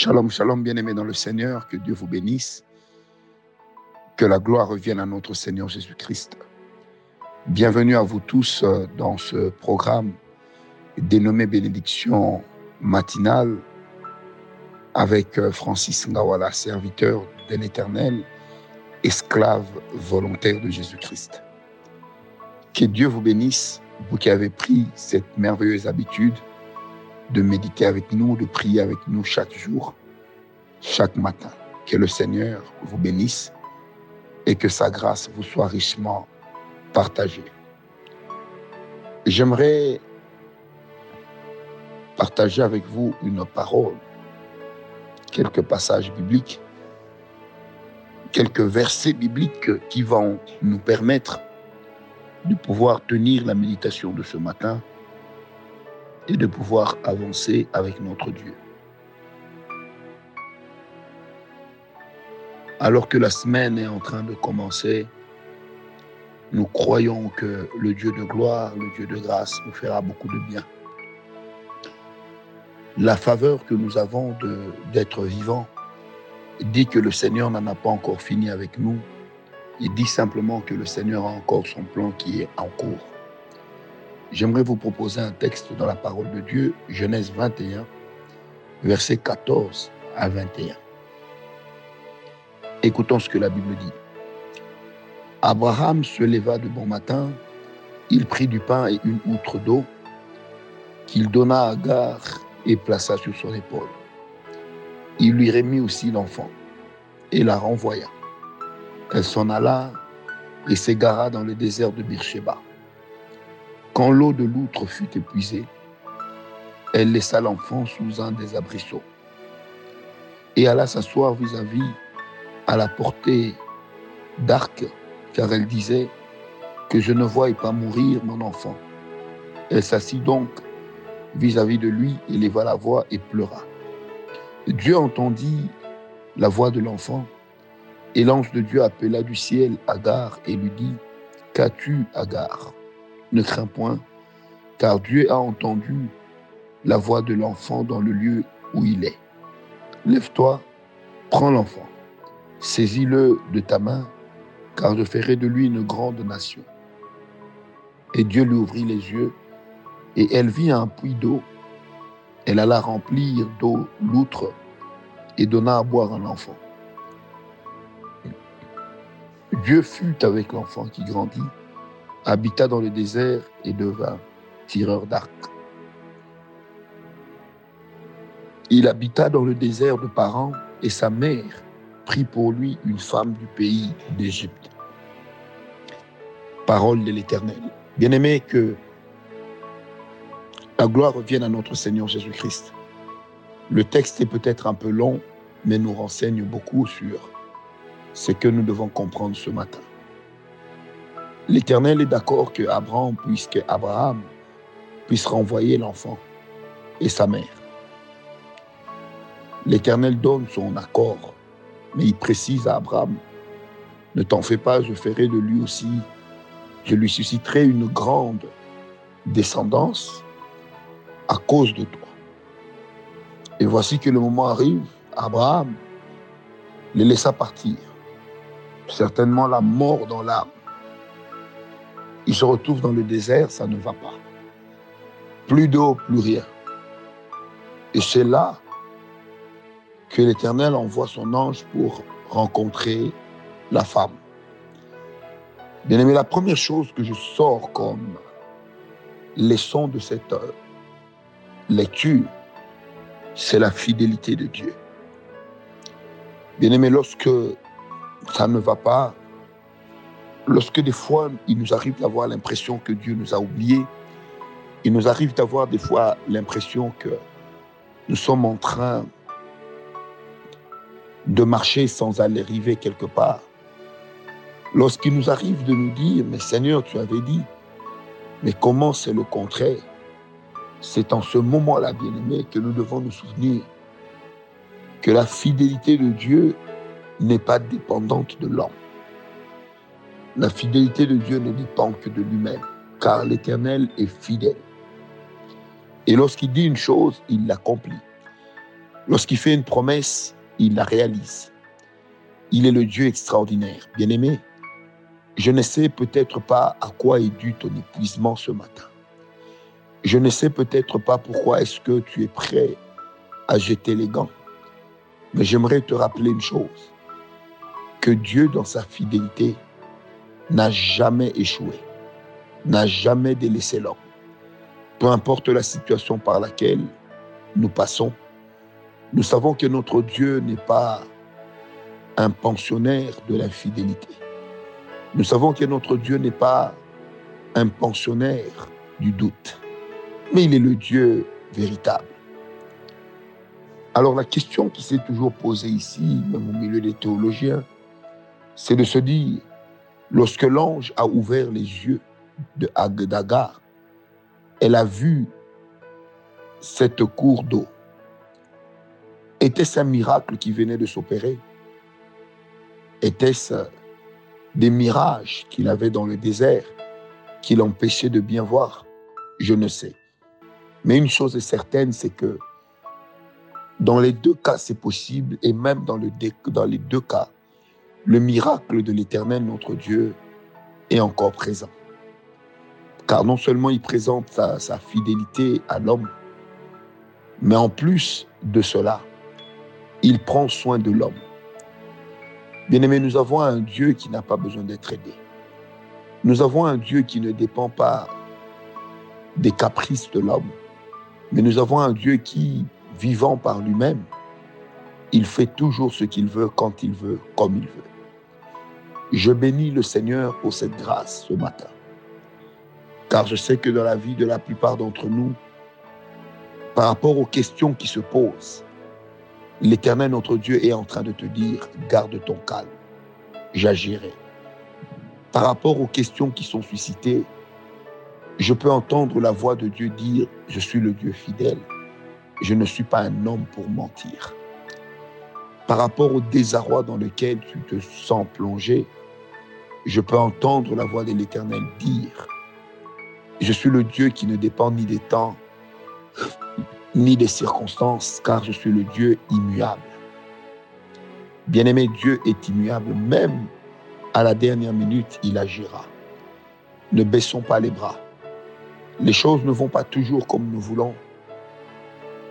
Shalom, shalom, bien-aimés dans le Seigneur, que Dieu vous bénisse, que la gloire revienne à notre Seigneur Jésus-Christ. Bienvenue à vous tous euh, dans ce programme dénommé Bénédiction matinale avec euh, Francis Ngawala, serviteur de l'Éternel, esclave volontaire de Jésus-Christ. Que Dieu vous bénisse, vous qui avez pris cette merveilleuse habitude de méditer avec nous, de prier avec nous chaque jour, chaque matin. Que le Seigneur vous bénisse et que sa grâce vous soit richement partagée. J'aimerais partager avec vous une parole, quelques passages bibliques, quelques versets bibliques qui vont nous permettre de pouvoir tenir la méditation de ce matin et de pouvoir avancer avec notre Dieu. Alors que la semaine est en train de commencer, nous croyons que le Dieu de gloire, le Dieu de grâce nous fera beaucoup de bien. La faveur que nous avons d'être vivants dit que le Seigneur n'en a pas encore fini avec nous. Il dit simplement que le Seigneur a encore son plan qui est en cours. J'aimerais vous proposer un texte dans la parole de Dieu, Genèse 21, versets 14 à 21. Écoutons ce que la Bible dit. Abraham se leva de bon matin, il prit du pain et une outre d'eau qu'il donna à Agar et plaça sur son épaule. Il lui remit aussi l'enfant et la renvoya. Elle s'en alla et s'égara dans le désert de Beersheba. Quand l'eau de l'outre fut épuisée, elle laissa l'enfant sous un des abrisseaux et alla s'asseoir vis-à-vis à la portée d'arc, car elle disait que je ne voie pas mourir mon enfant. Elle s'assit donc vis-à-vis de lui, et leva la voix et pleura. Dieu entendit la voix de l'enfant, et l'ange de Dieu appela du ciel Agar et lui dit, Qu'as-tu, Agar? Ne crains point, car Dieu a entendu la voix de l'enfant dans le lieu où il est. Lève-toi, prends l'enfant, saisis-le de ta main, car je ferai de lui une grande nation. Et Dieu lui ouvrit les yeux, et elle vit un puits d'eau. Elle alla remplir d'eau l'outre et donna à boire à l'enfant. Dieu fut avec l'enfant qui grandit habita dans le désert et devint tireur d'arc. Il habita dans le désert de parents et sa mère prit pour lui une femme du pays d'Égypte. Parole de l'Éternel. Bien-aimé, que la gloire revienne à notre Seigneur Jésus-Christ. Le texte est peut-être un peu long, mais nous renseigne beaucoup sur ce que nous devons comprendre ce matin. L'Éternel est d'accord que Abraham, Abraham puisse renvoyer l'enfant et sa mère. L'Éternel donne son accord, mais il précise à Abraham, ne t'en fais pas, je ferai de lui aussi, je lui susciterai une grande descendance à cause de toi. Et voici que le moment arrive, Abraham les laissa partir. Certainement la mort dans l'âme. Il se retrouve dans le désert, ça ne va pas. Plus d'eau, plus rien. Et c'est là que l'Éternel envoie son ange pour rencontrer la femme. Bien aimé, la première chose que je sors comme leçon de cette euh, lecture, c'est la fidélité de Dieu. Bien aimé, lorsque ça ne va pas, lorsque des fois il nous arrive d'avoir l'impression que Dieu nous a oubliés, il nous arrive d'avoir des fois l'impression que nous sommes en train de marcher sans aller arriver quelque part. Lorsqu'il nous arrive de nous dire, mais Seigneur, tu avais dit, mais comment c'est le contraire? C'est en ce moment-là, bien-aimé, que nous devons nous souvenir que la fidélité de Dieu n'est pas dépendante de l'homme. La fidélité de Dieu ne dépend que de lui-même, car l'Éternel est fidèle. Et lorsqu'il dit une chose, il l'accomplit. Lorsqu'il fait une promesse, il la réalise. Il est le Dieu extraordinaire. Bien-aimé, je ne sais peut-être pas à quoi est dû ton épuisement ce matin. Je ne sais peut-être pas pourquoi est-ce que tu es prêt à jeter les gants. Mais j'aimerais te rappeler une chose, que Dieu dans sa fidélité n'a jamais échoué, n'a jamais délaissé l'homme. Peu importe la situation par laquelle nous passons, nous savons que notre Dieu n'est pas un pensionnaire de l'infidélité. Nous savons que notre Dieu n'est pas un pensionnaire du doute, mais il est le Dieu véritable. Alors la question qui s'est toujours posée ici, même au milieu des théologiens, c'est de se dire, lorsque l'ange a ouvert les yeux de d'Agar, elle a vu cette cour d'eau. Était-ce un miracle qui venait de s'opérer? Était-ce des mirages qu'il avait dans le désert qui l'empêchaient de bien voir? Je ne sais. Mais une chose est certaine, c'est que dans les deux cas, c'est possible, et même dans les deux cas, le miracle de l'Éternel, notre Dieu, est encore présent. Car non seulement il présente sa, fidélité à l'homme, mais en plus de cela, il prend soin de l'homme. Bien-aimés, nous avons un Dieu qui n'a pas besoin d'être aidé. Nous avons un Dieu qui ne dépend pas des caprices de l'homme, mais nous avons un Dieu qui, vivant par lui-même, il fait toujours ce qu'il veut, quand il veut, comme il veut. Je bénis le Seigneur pour cette grâce ce matin, car je sais que dans la vie de la plupart d'entre nous, par rapport aux questions qui se posent, L'Éternel, notre Dieu, est en train de te dire, garde ton calme, j'agirai. Par rapport aux questions qui sont suscitées, je peux entendre la voix de Dieu dire, je suis le Dieu fidèle, je ne suis pas un homme pour mentir. Par rapport au désarroi dans lequel tu te sens plongé, je peux entendre la voix de l'Éternel dire, je suis le Dieu qui ne dépend ni des temps, ni des circonstances, car je suis le Dieu immuable. Bien-aimé, Dieu est immuable, même à la dernière minute, il agira. Ne baissons pas les bras. Les choses ne vont pas toujours comme nous voulons,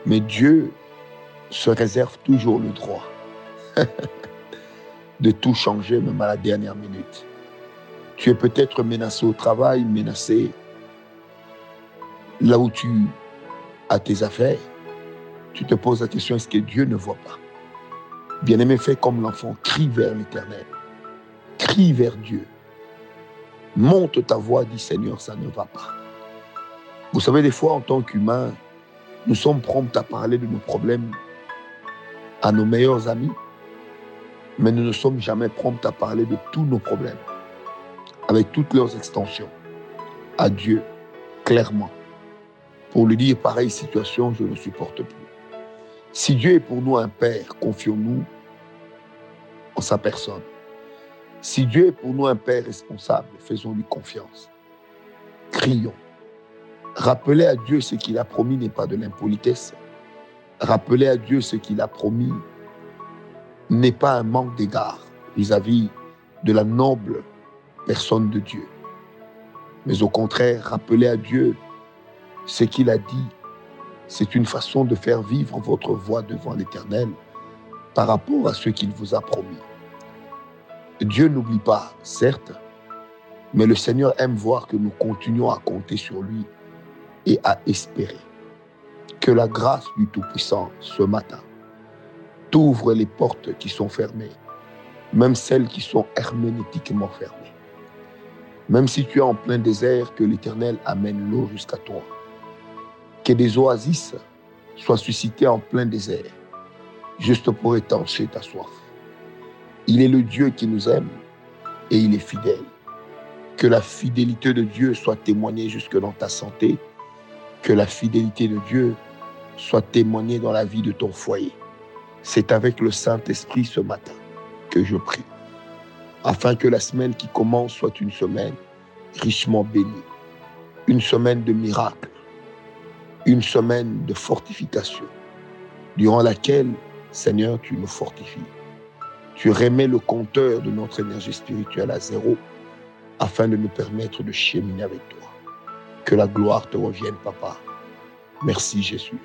mais Dieu se réserve toujours le droit de tout changer, même à la dernière minute. Tu es peut-être menacé au travail, menacé là où tu à tes affaires, tu te poses la question, est-ce que Dieu ne voit pas? Bien-aimé, fais comme l'enfant, crie vers l'Éternel, crie vers Dieu. Monte ta voix, dis Seigneur, ça ne va pas. Vous savez, des fois, en tant qu'humains, nous sommes prompts à parler de nos problèmes à nos meilleurs amis, mais nous ne sommes jamais prompts à parler de tous nos problèmes, avec toutes leurs extensions, à Dieu, clairement pour lui dire pareille situation, je ne supporte plus. Si Dieu est pour nous un Père, confions-nous en sa personne. Si Dieu est pour nous un Père responsable, faisons-lui confiance. Crions. Rappeler à Dieu ce qu'il a promis n'est pas de l'impolitesse. Rappeler à Dieu ce qu'il a promis n'est pas un manque d'égard vis-à-vis de la noble personne de Dieu. Mais au contraire, rappeler à Dieu ce qu'il a dit, c'est une façon de faire vivre votre voix devant l'Éternel par rapport à ce qu'il vous a promis. Dieu n'oublie pas, certes, mais le Seigneur aime voir que nous continuons à compter sur lui et à espérer. Que la grâce du Tout-Puissant ce matin t'ouvre les portes qui sont fermées, même celles qui sont herménétiquement fermées. Même si tu es en plein désert, que l'Éternel amène l'eau jusqu'à toi que des oasis soient suscitées en plein désert, juste pour étancher ta soif. Il est le Dieu qui nous aime et il est fidèle. Que la fidélité de Dieu soit témoignée jusque dans ta santé, que la fidélité de Dieu soit témoignée dans la vie de ton foyer. C'est avec le Saint-Esprit ce matin que je prie, afin que la semaine qui commence soit une semaine richement bénie, une semaine de miracles, une semaine de fortification, durant laquelle, Seigneur, tu nous fortifies. Tu remets le compteur de notre énergie spirituelle à zéro afin de nous permettre de cheminer avec toi. Que la gloire te revienne, Papa. Merci Jésus.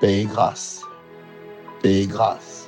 Paix et grâce. Et grâce.